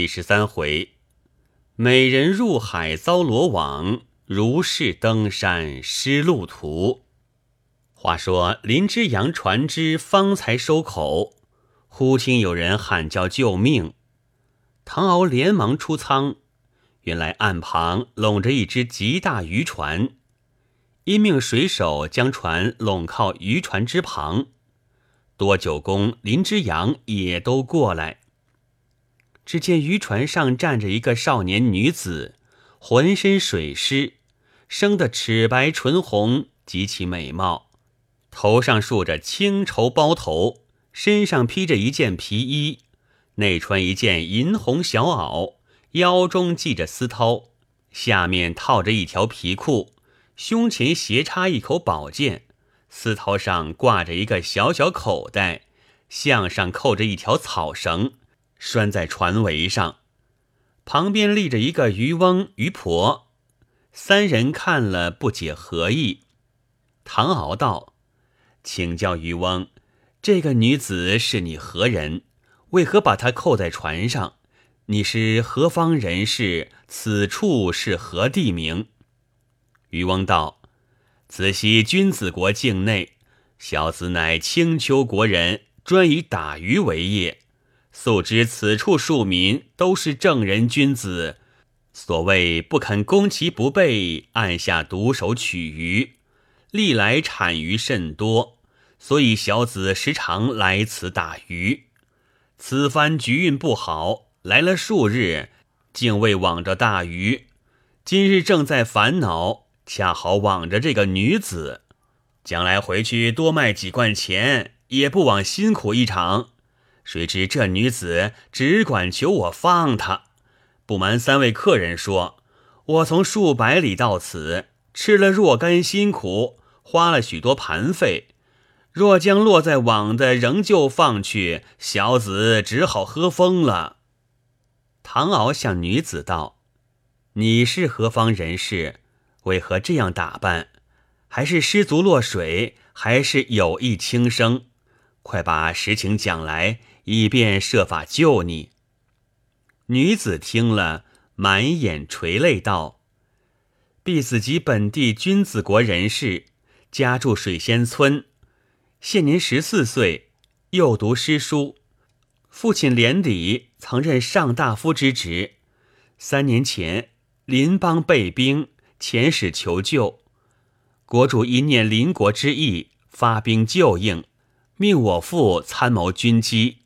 第十三回，美人入海遭罗网，如是登山失路途。话说林之阳船只方才收口，忽听有人喊叫救命。唐敖连忙出舱，原来岸旁拢着一只极大渔船，因命水手将船拢靠渔船之旁。多九公林之阳也都过来。只见渔船上站着一个少年女子，浑身水湿，生得齿白唇红，极其美貌。头上束着青绸包头，身上披着一件皮衣，内穿一件银红小袄，腰中系着丝绦，下面套着一条皮裤，胸前斜插一口宝剑，丝绦上挂着一个小小口袋，项上扣着一条草绳。拴在船桅上，旁边立着一个渔翁、渔婆，三人看了不解何意。唐敖道：“请教渔翁，这个女子是你何人？为何把她扣在船上？你是何方人士？此处是何地名？”渔翁道：“子系君子国境内，小子乃青丘国人，专以打鱼为业。”素知此处庶民都是正人君子，所谓不肯攻其不备，暗下毒手取鱼，历来产鱼甚多，所以小子时常来此打鱼。此番局运不好，来了数日，竟未网着大鱼。今日正在烦恼，恰好网着这个女子，将来回去多卖几贯钱，也不枉辛苦一场。谁知这女子只管求我放她。不瞒三位客人说，我从数百里到此，吃了若干辛苦，花了许多盘费。若将落在网的仍旧放去，小子只好喝风了。唐敖向女子道：“你是何方人士？为何这样打扮？还是失足落水，还是有意轻生？快把实情讲来。”以便设法救你。女子听了，满眼垂泪道：“婢子即本地君子国人士，家住水仙村，现年十四岁，又读诗书。父亲连理曾任上大夫之职。三年前，邻邦备兵，遣使求救，国主一念邻国之意，发兵救应，命我父参谋军机。”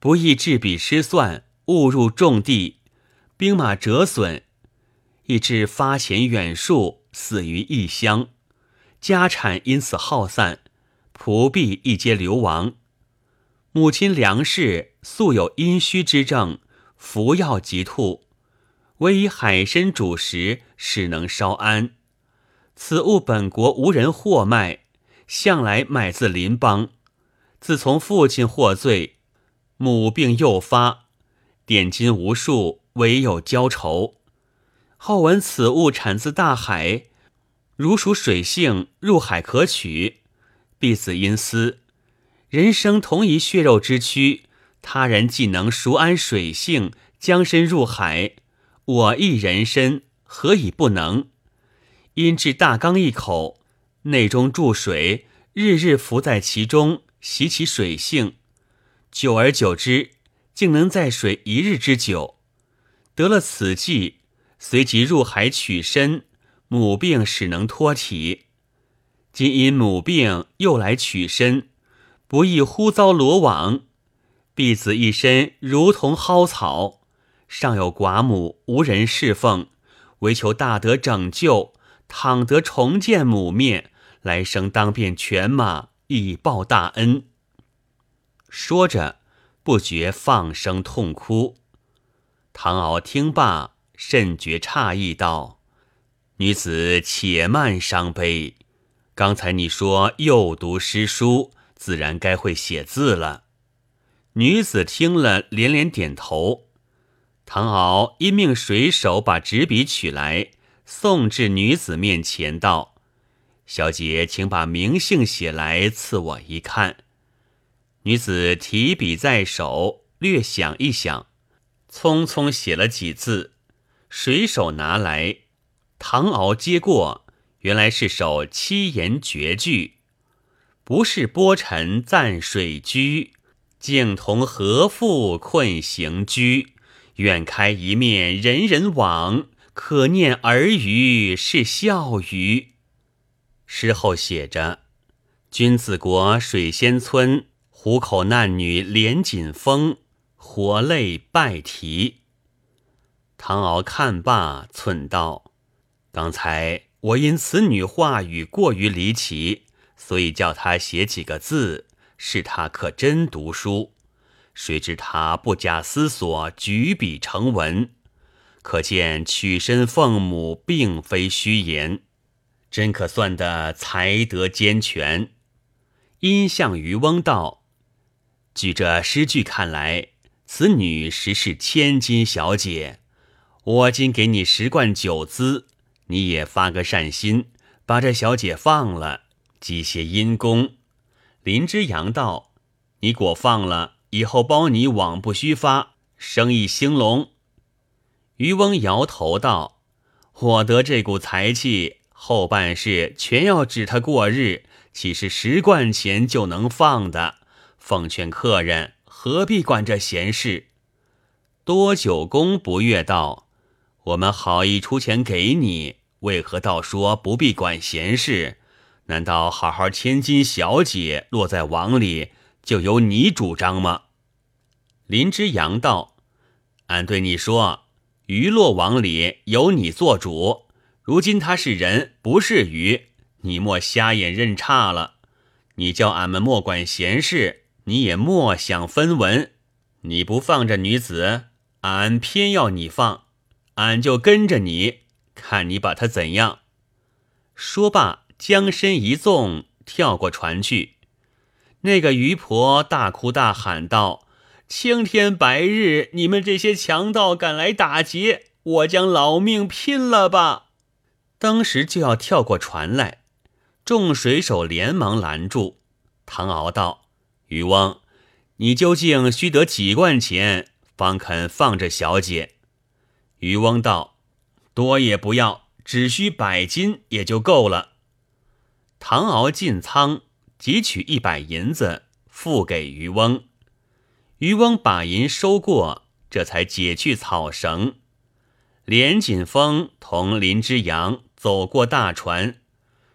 不意制笔失算，误入重地，兵马折损，以致发遣远戍，死于异乡，家产因此耗散，仆婢亦皆流亡。母亲梁氏素有阴虚之症，服药即吐，唯以海参煮食，使能稍安。此物本国无人货卖，向来买自邻邦。自从父亲获罪。母病又发，点金无数，唯有交愁。后闻此物产自大海，如属水性，入海可取。婢子因思，人生同一血肉之躯，他人既能熟谙水性，将身入海，我亦人身，何以不能？因至大缸一口，内中注水，日日浮在其中，习其水性。久而久之，竟能在水一日之久。得了此计，随即入海取身，母病使能脱体。今因母病又来取身，不意忽遭罗网，婢子一身如同蒿草，尚有寡母无人侍奉，唯求大德拯救，倘得重见母面，来生当变犬马，以报大恩。说着，不觉放声痛哭。唐敖听罢，甚觉诧异，道：“女子且慢伤悲。刚才你说又读诗书，自然该会写字了。”女子听了，连连点头。唐敖因命水手把纸笔取来，送至女子面前，道：“小姐，请把名姓写来，赐我一看。”女子提笔在手，略想一想，匆匆写了几字，水手拿来，唐敖接过，原来是首七言绝句：不是波尘暂水居，竟同何父困行居。远开一面人人往，可念儿语是笑语。诗后写着：君子国水仙村，虎口难女连锦风。活泪拜题。唐敖看罢，忖道：“刚才我因此女话语过于离奇，所以叫她写几个字，是她可真读书。谁知她不假思索，举笔成文，可见娶身奉母并非虚言，真可算得才德兼全。”因向渔翁道：“据这诗句看来。”此女实是千金小姐，我今给你十贯酒资，你也发个善心，把这小姐放了，积些阴功。林之阳道：“你果放了，以后包你往不虚发，生意兴隆。”渔翁摇头道：“我得这股财气，后半世全要指他过日，岂是十贯钱就能放的？奉劝客人。”何必管这闲事？多九公不悦道：“我们好意出钱给你，为何倒说不必管闲事？难道好好千金小姐落在网里，就由你主张吗？”林之阳道：“俺对你说，鱼落网里由你做主。如今他是人，不是鱼，你莫瞎眼认差了。你叫俺们莫管闲事。”你也莫想分文，你不放这女子，俺偏要你放，俺就跟着你，看你把她怎样。说罢，将身一纵，跳过船去。那个渔婆大哭大喊道：“青天白日，你们这些强盗敢来打劫，我将老命拼了吧！”当时就要跳过船来，众水手连忙拦住。唐敖道。渔翁，你究竟须得几贯钱，方肯放这小姐？渔翁道：“多也不要，只需百金也就够了。”唐敖进仓，汲取一百银子，付给渔翁。渔翁把银收过，这才解去草绳。连锦峰同林之阳走过大船，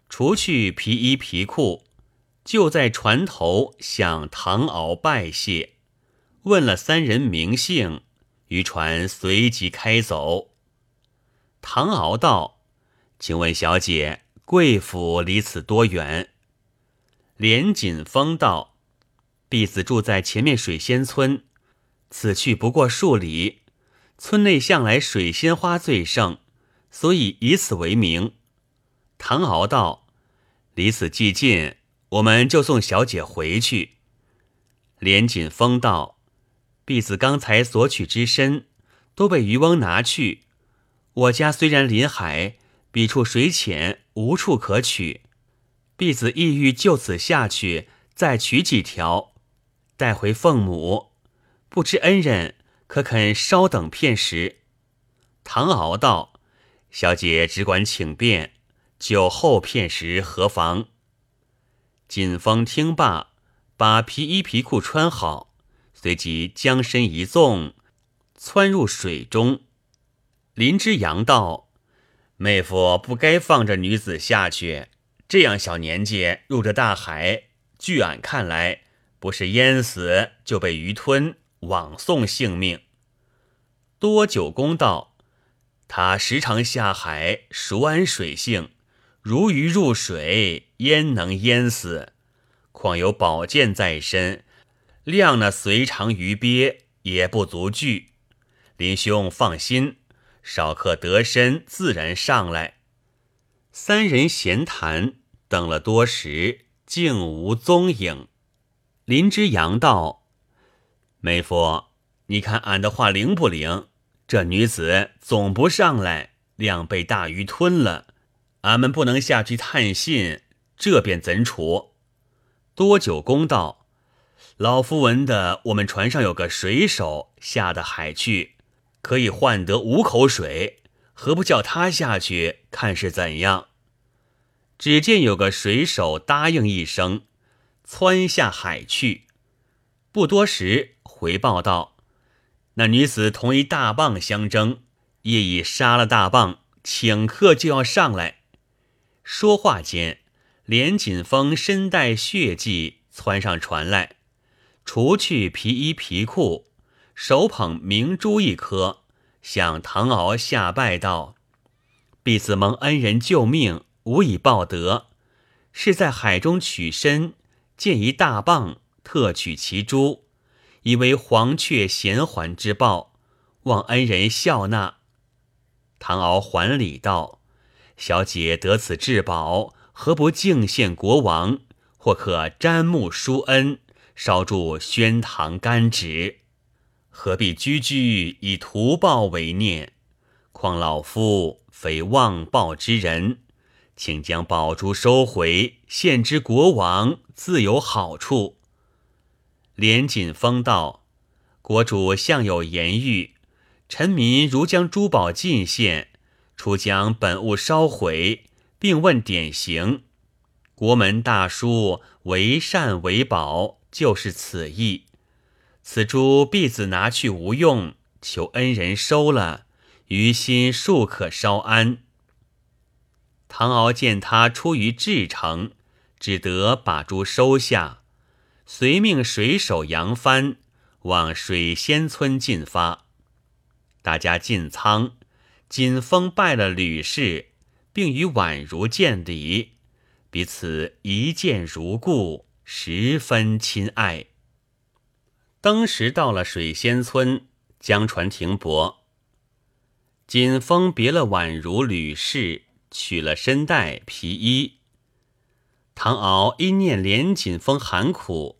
除去皮衣皮裤。就在船头向唐敖拜谢，问了三人名姓，渔船随即开走。唐敖道：“请问小姐，贵府离此多远？”连锦峰道：“婢子住在前面水仙村，此去不过数里。村内向来水仙花最盛，所以以此为名。”唐敖道：“离此既近。”我们就送小姐回去。连锦风道：“婢子刚才所取之身，都被渔翁拿去。我家虽然临海，彼处水浅，无处可取。婢子意欲就此下去，再取几条，带回凤母。不知恩人可肯稍等片时？”唐敖道：“小姐只管请便，酒后片时何妨？”锦风听罢，把皮衣皮裤穿好，随即将身一纵，窜入水中。林之阳道：“妹夫不该放着女子下去，这样小年纪入这大海，据俺看来，不是淹死，就被鱼吞，枉送性命。”多九公道：“他时常下海，熟谙水性。”如鱼入水，焉能淹死？况有宝剑在身，量那随长鱼鳖也不足惧。林兄放心，少客得身，自然上来。三人闲谈，等了多时，竟无踪影。林之阳道：“妹夫，你看俺的话灵不灵？这女子总不上来，量被大鱼吞了。”俺们不能下去探信，这便怎处？多久公道，老夫闻的，我们船上有个水手下的海去，可以换得五口水，何不叫他下去看是怎样？”只见有个水手答应一声，窜下海去。不多时，回报道：“那女子同一大棒相争，业已杀了大棒，顷刻就要上来。”说话间，连锦峰身带血迹窜上船来，除去皮衣皮裤，手捧明珠一颗，向唐敖下拜道：“婢子蒙恩人救命。”无以报德，是在海中取身，见一大棒，特取其珠，以为黄雀衔环之报，望恩人笑纳。唐敖还礼道：“小姐得此至宝，何不敬献国王？或可瞻目殊恩，烧铸宣堂干纸，何必居居以图报为念？况老夫非忘报之人。”请将宝珠收回，献之国王，自有好处。连锦风道：“国主向有言谕，臣民如将珠宝进献，除将本物烧毁，并问典刑。国门大书‘为善为宝’，就是此意。此珠婢子拿去无用，求恩人收了，于心庶可稍安。”唐敖见他出于至诚，只得把珠收下，遂命水手扬帆往水仙村进发。大家进仓，锦风拜了吕氏，并与宛如见礼，彼此一见如故，十分亲爱。登时到了水仙村，将船停泊。锦风别了宛如、吕氏。取了身带皮衣，唐敖因念连锦风寒苦，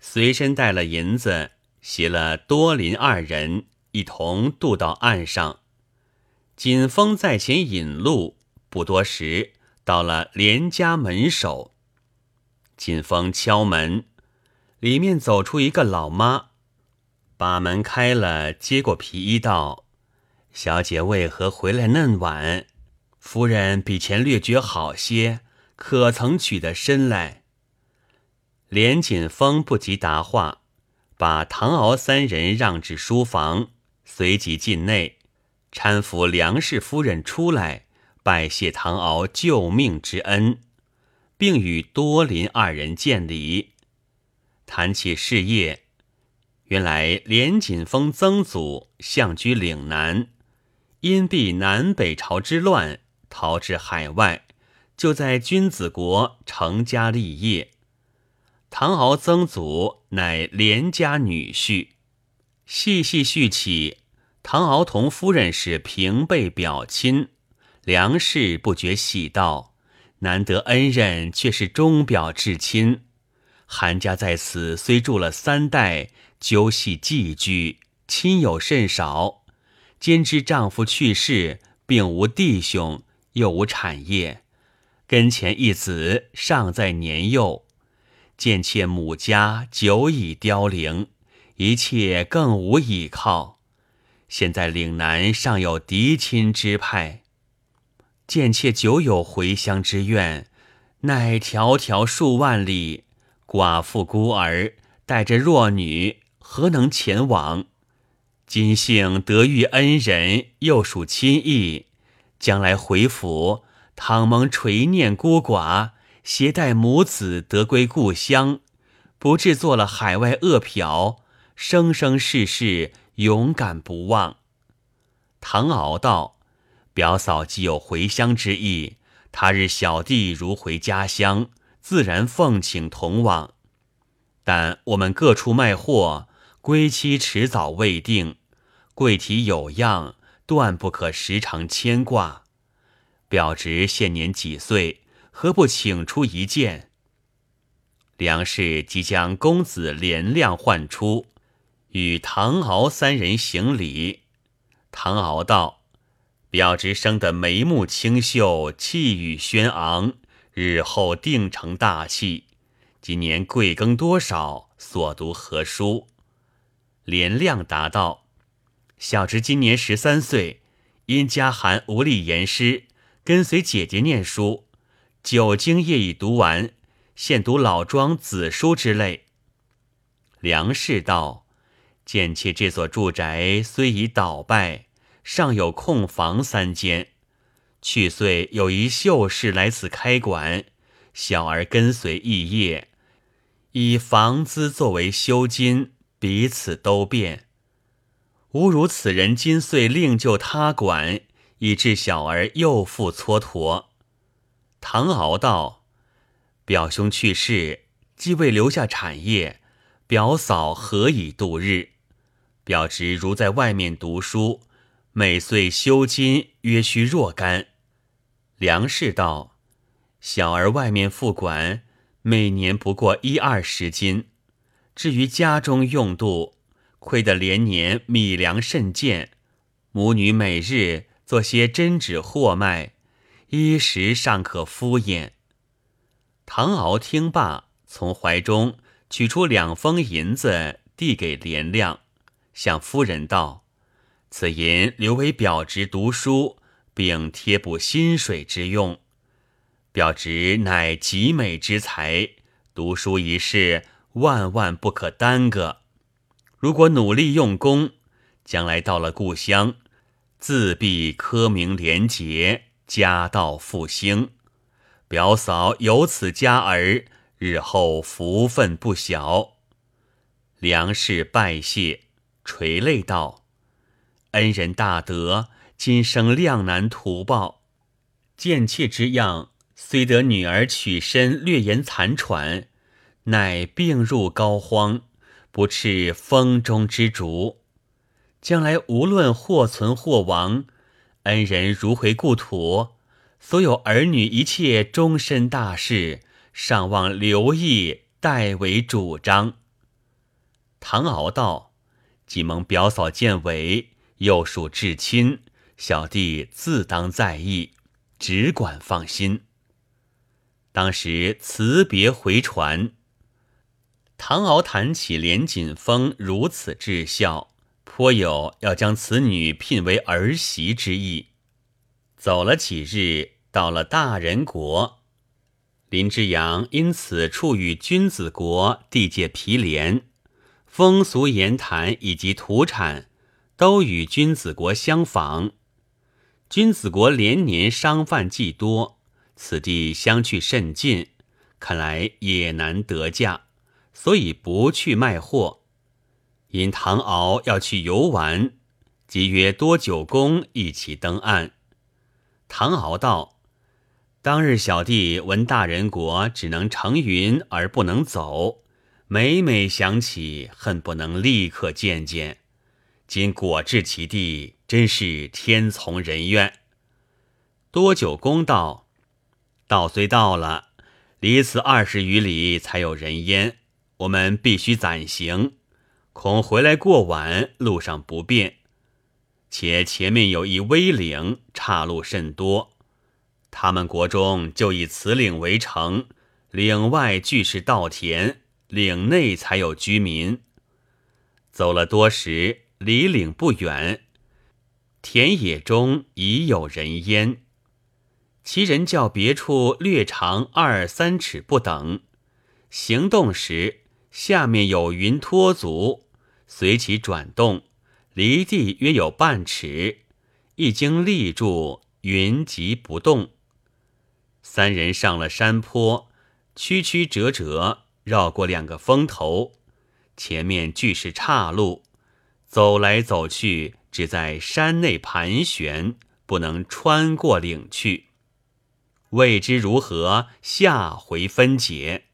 随身带了银子，携了多林二人一同渡到岸上。锦风在前引路，不多时到了连家门首。锦风敲门，里面走出一个老妈，把门开了，接过皮衣道：“小姐为何回来嫩晚？”夫人比前略觉好些，可曾取得身来？连锦风不及答话，把唐敖三人让至书房，随即进内搀扶梁氏夫人出来，拜谢唐敖救命之恩，并与多林二人见礼，谈起事业。原来连锦风曾祖相居岭南，因避南北朝之乱。逃至海外，就在君子国成家立业。唐敖曾祖乃连家女婿。细细叙起，唐敖同夫人是平辈表亲，梁氏不觉喜道：“难得恩人，却是钟表至亲。韩家在此虽住了三代，究系寄居，亲友甚少。兼知丈夫去世，并无弟兄。”又无产业，跟前一子尚在年幼，见妾母家久已凋零，一切更无依靠。现在岭南尚有嫡亲之派，见妾久有回乡之愿，乃迢迢数万里，寡妇孤儿带着弱女，何能前往？今幸得遇恩人，又属亲义。将来回府，倘蒙垂念孤寡，携带母子得归故乡，不至做了海外恶殍，生生世世勇敢不忘。唐敖道：“表嫂既有回乡之意，他日小弟如回家乡，自然奉请同往。但我们各处卖货，归期迟早未定，贵体有恙。”断不可时常牵挂。表侄现年几岁？何不请出一见？梁氏即将公子连亮唤出，与唐敖三人行礼。唐敖道：“表侄生得眉目清秀，气宇轩昂，日后定成大器。今年贵庚多少？所读何书？”连亮答道。小侄今年十三岁，因家寒无力言诗，跟随姐姐念书，九经业已读完，现读老庄子书之类。梁氏道：“见妾这所住宅虽已倒败，尚有空房三间。去岁有一秀士来此开馆，小儿跟随异业，以房资作为修金，彼此都变。”吾如此人今岁另就他管，以致小儿又复蹉跎。唐敖道：“表兄去世，既未留下产业，表嫂何以度日？表侄如在外面读书，每岁修金约需若干。”梁氏道：“小儿外面付管，每年不过一二十金，至于家中用度。”亏得连年米粮甚贱，母女每日做些针纸货卖，衣食尚可敷衍。唐敖听罢，从怀中取出两封银子，递给连亮，向夫人道：“此银留为表侄读书，并贴补薪水之用。表侄乃极美之才，读书一事万万不可耽搁。”如果努力用功，将来到了故乡，自必科名廉洁，家道复兴。表嫂有此佳儿，日后福分不小。梁氏拜谢，垂泪道：“恩人大德，今生量难图报。贱妾之样，虽得女儿取身略言残喘，乃病入膏肓。”不斥风中之烛，将来无论或存或亡，恩人如回故土，所有儿女一切终身大事，尚望留意代为主张。唐敖道：“既蒙表嫂见伟，又属至亲，小弟自当在意，只管放心。”当时辞别回船。唐敖谈起连锦峰如此至孝，颇有要将此女聘为儿媳之意。走了几日，到了大人国，林之阳因此处与君子国地界毗连，风俗言谈以及土产都与君子国相仿。君子国连年商贩既多，此地相去甚近，看来也难得嫁。所以不去卖货，因唐敖要去游玩，即约多九公一起登岸。唐敖道：“当日小弟闻大人国只能乘云而不能走，每每想起，恨不能立刻见见。今果至其地，真是天从人愿。”多九公道：“道虽到了，离此二十余里，才有人烟。”我们必须暂行，恐回来过晚，路上不便。且前面有一危岭，岔路甚多。他们国中就以此岭为城，岭外俱是稻田，岭内才有居民。走了多时，离岭不远，田野中已有人烟。其人较别处略长二三尺不等，行动时。下面有云托足，随其转动，离地约有半尺。一经立住，云即不动。三人上了山坡，曲曲折折，绕过两个峰头，前面俱是岔路，走来走去，只在山内盘旋，不能穿过岭去。未知如何，下回分解。